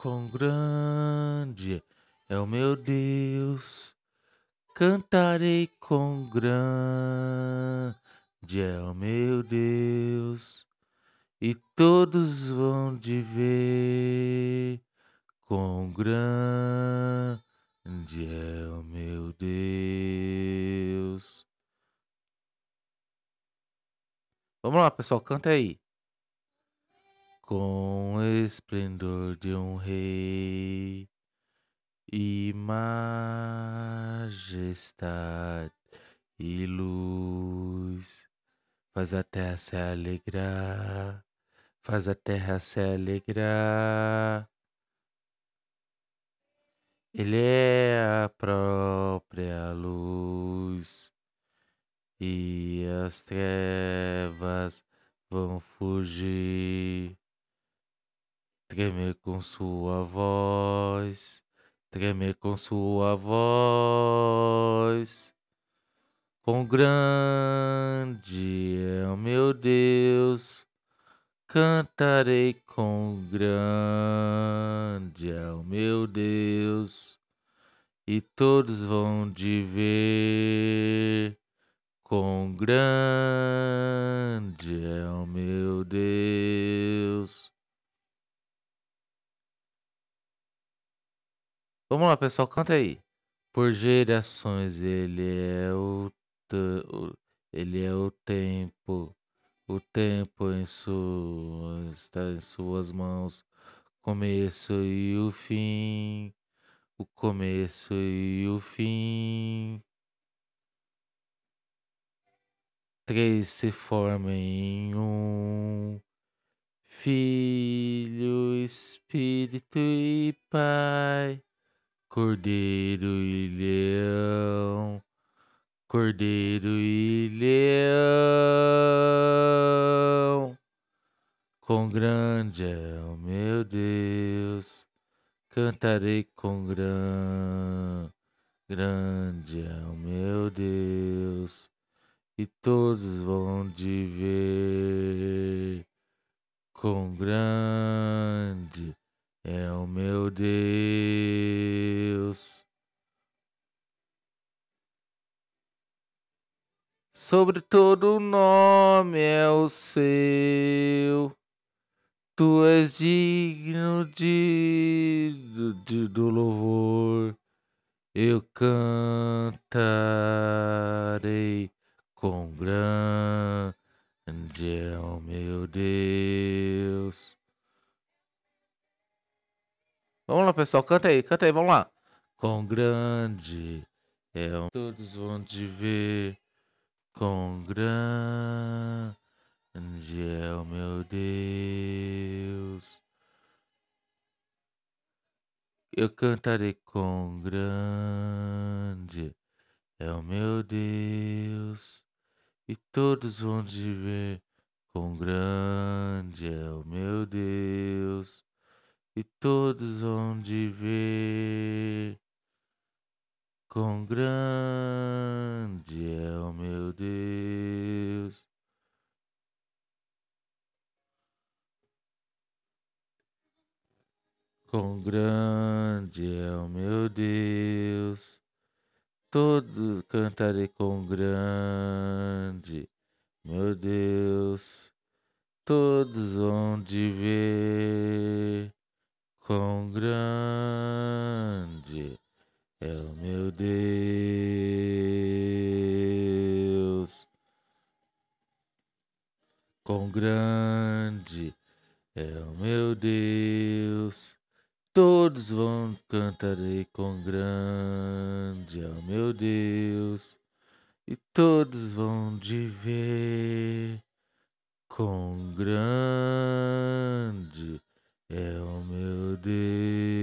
quão grande é o meu Deus. Cantarei quão grande é o meu Deus. E todos vão de ver quão grande é o meu Deus. Vamos lá, pessoal, canta aí com o esplendor de um rei e majestade e luz. Faz a terra se alegrar, faz a terra se alegrar. Ele é a própria luz e as trevas vão fugir tremer com sua voz, tremer com sua voz. Quão grande é o meu Deus, cantarei com grande é o meu Deus, e todos vão de ver. Quão grande é o meu Deus. Vamos lá, pessoal, canta aí. Por gerações ele é o, ele é o tempo, o tempo em suas, está em suas mãos, começo e o fim, o começo e o fim. Três se formam em um. Filho, Espírito e Pai Cordeiro e leão, cordeiro e leão. Com grande é o meu Deus, cantarei com gran, grande é o meu Deus, e todos vão de ver com grande é o meu Deus. Sobre todo nome é o seu. Tu és digno de, de, do louvor. Eu cantarei com grande é o meu Deus. Vamos lá, pessoal, canta aí, canta aí, vamos lá. Com grande é um... Todos vão te ver. Com grande é o meu Deus. Eu cantarei com grande é o meu Deus. E todos vão te ver. Com grande é o meu Deus e todos vão de ver. Quão grande é o meu Deus. Quão grande é o meu Deus. Todos cantarei com grande, meu Deus. Todos vão de ver Quão grande é o meu Deus. Quão grande é o meu Deus. Todos vão cantarei com grande é o meu Deus. E todos vão de ver com grande é o meu Deus.